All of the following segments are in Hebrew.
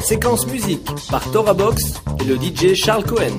Séquence musique par Box et le DJ Charles Cohen.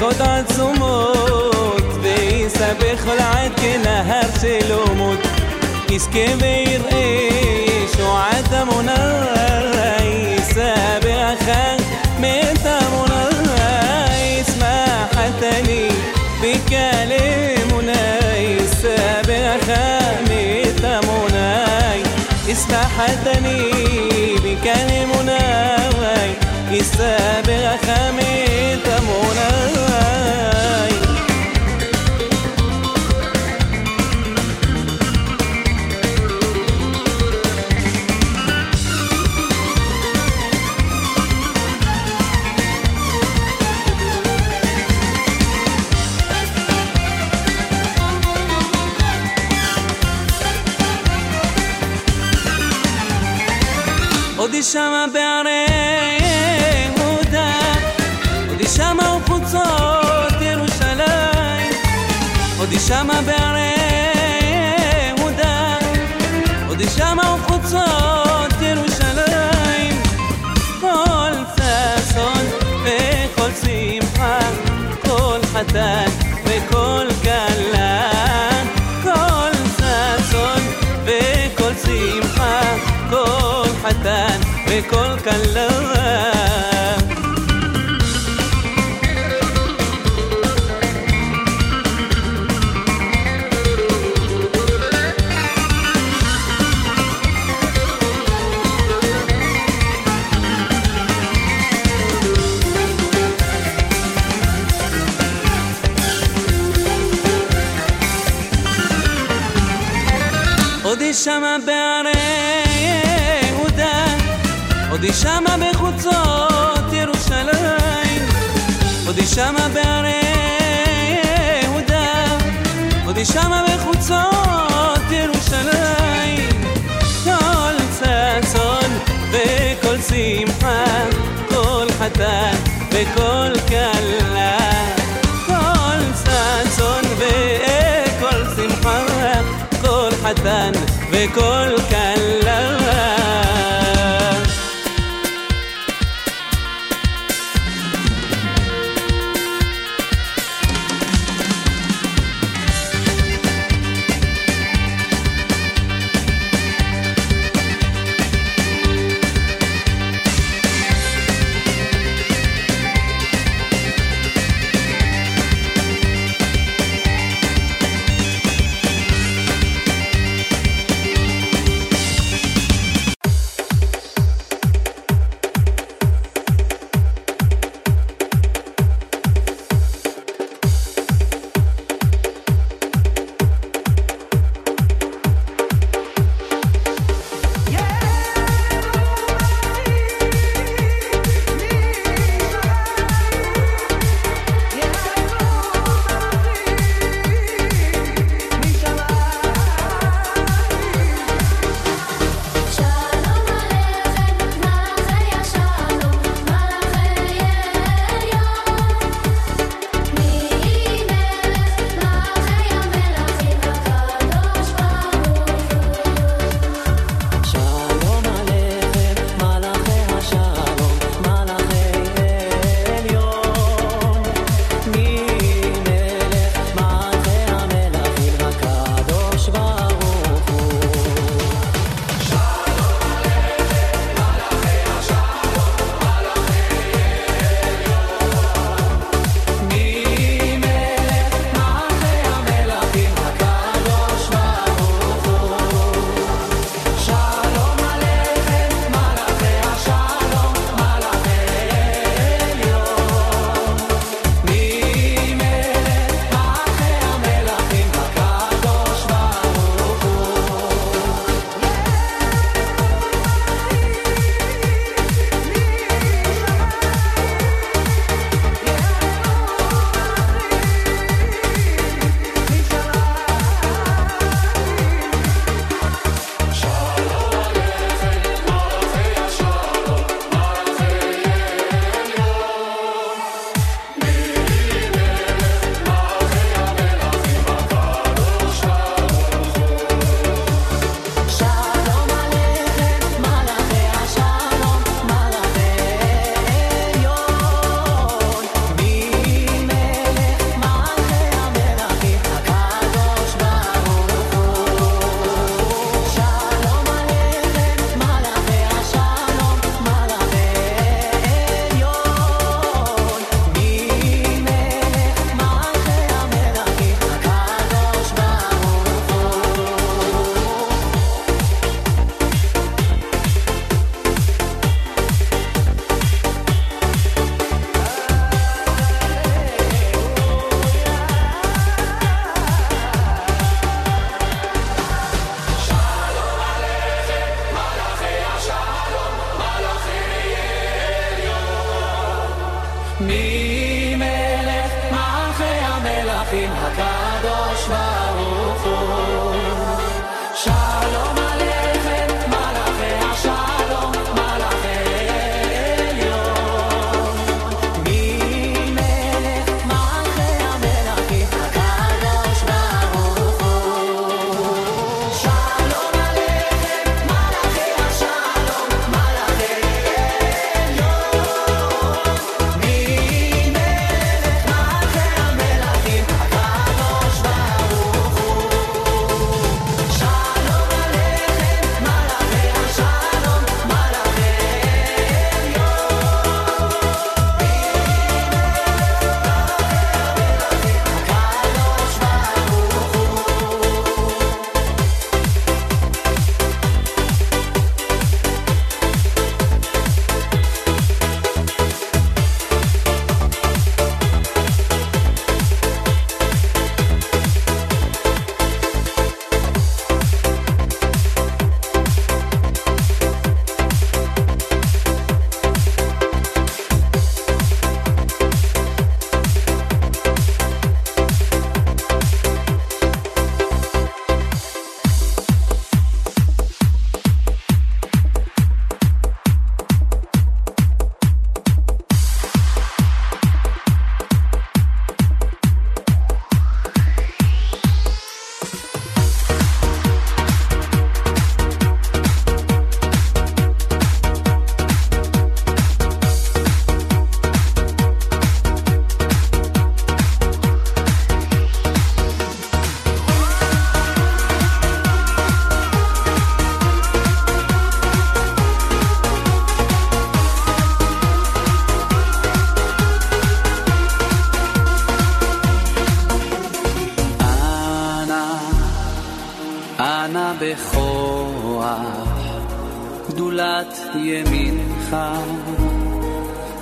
خدعة صمود بيسبخ العد كنهر سلومود إسكبير إيه ושמה וחוצות ירושלים. כל ששון וכל שמחה כל חתן וכל כלה. כל ששון וכל שמחה כל חתן וכל כלה. buscar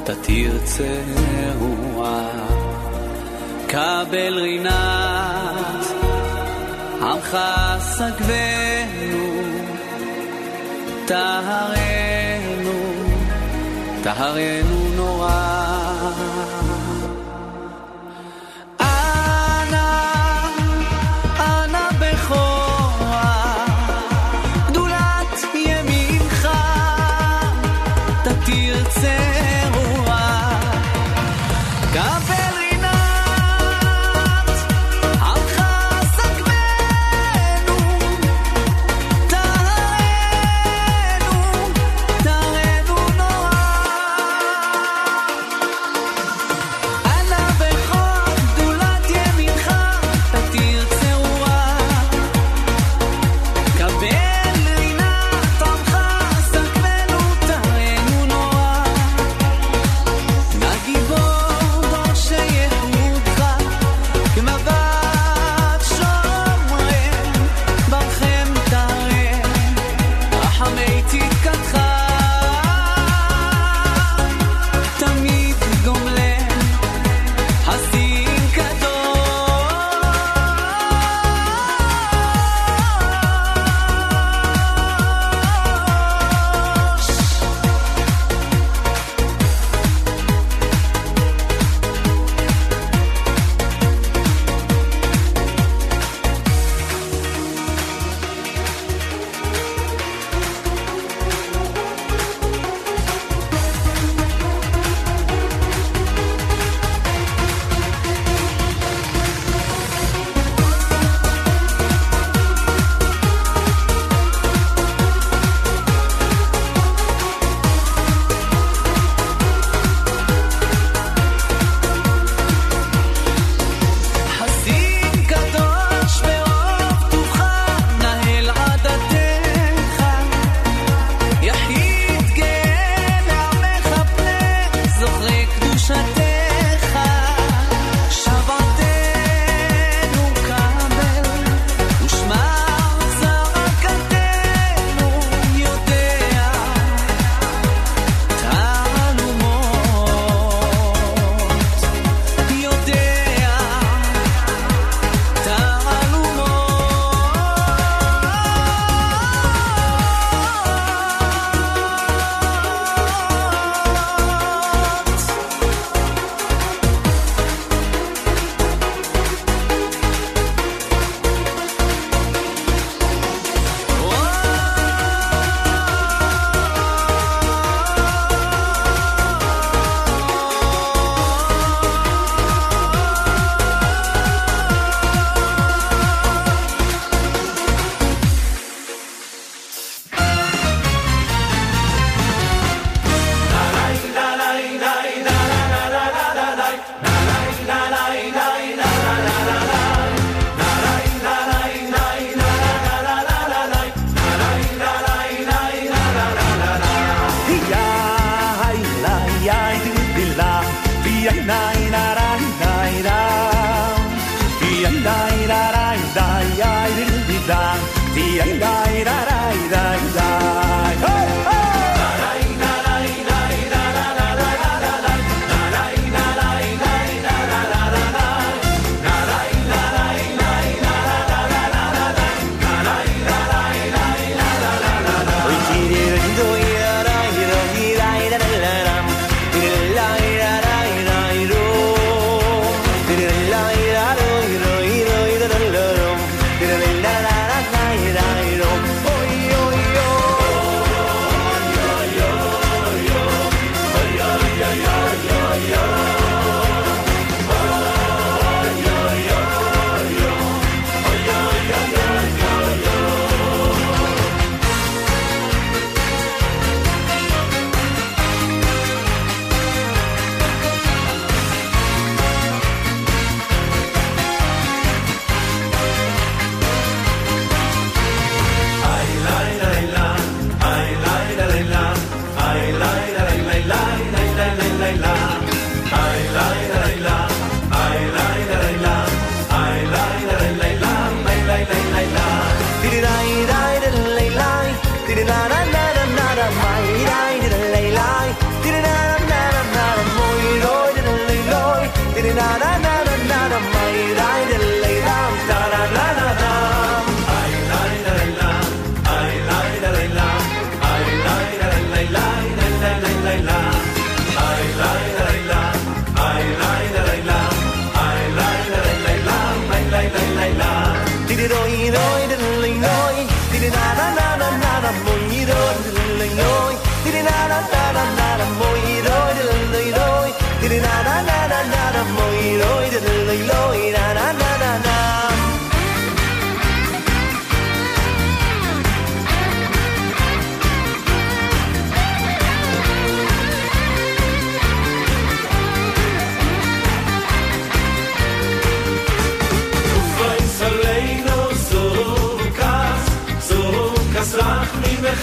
תתיר צרוע קבל רינת עמך סגבנו טהרנו טהרנו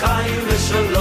חיים ושלום,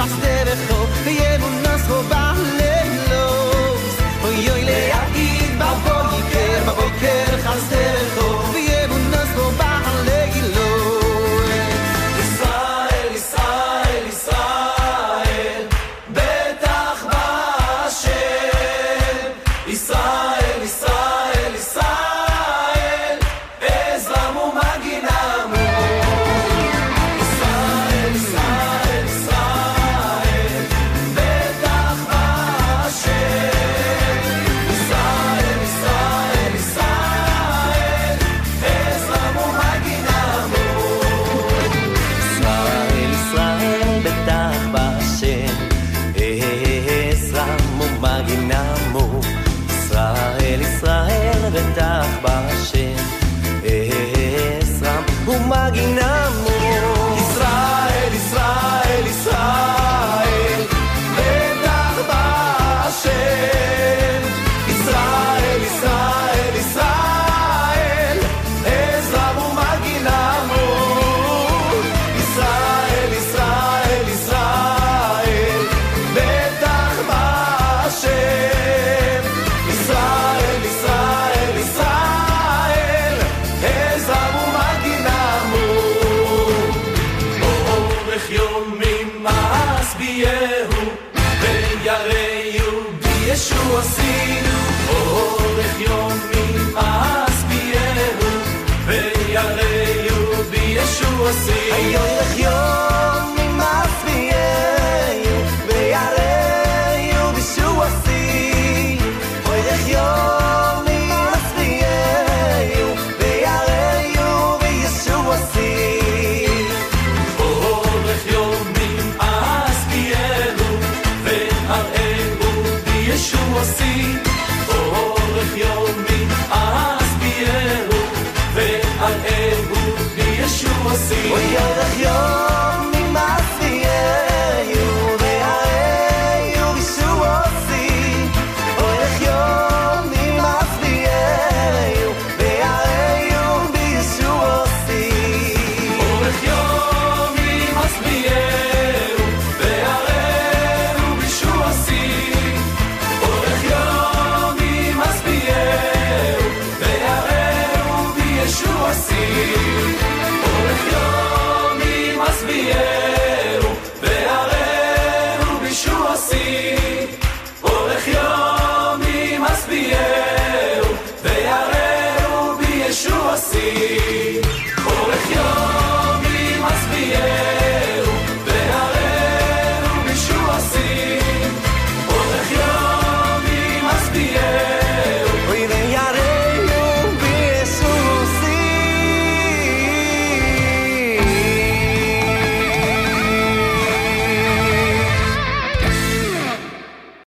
trusted.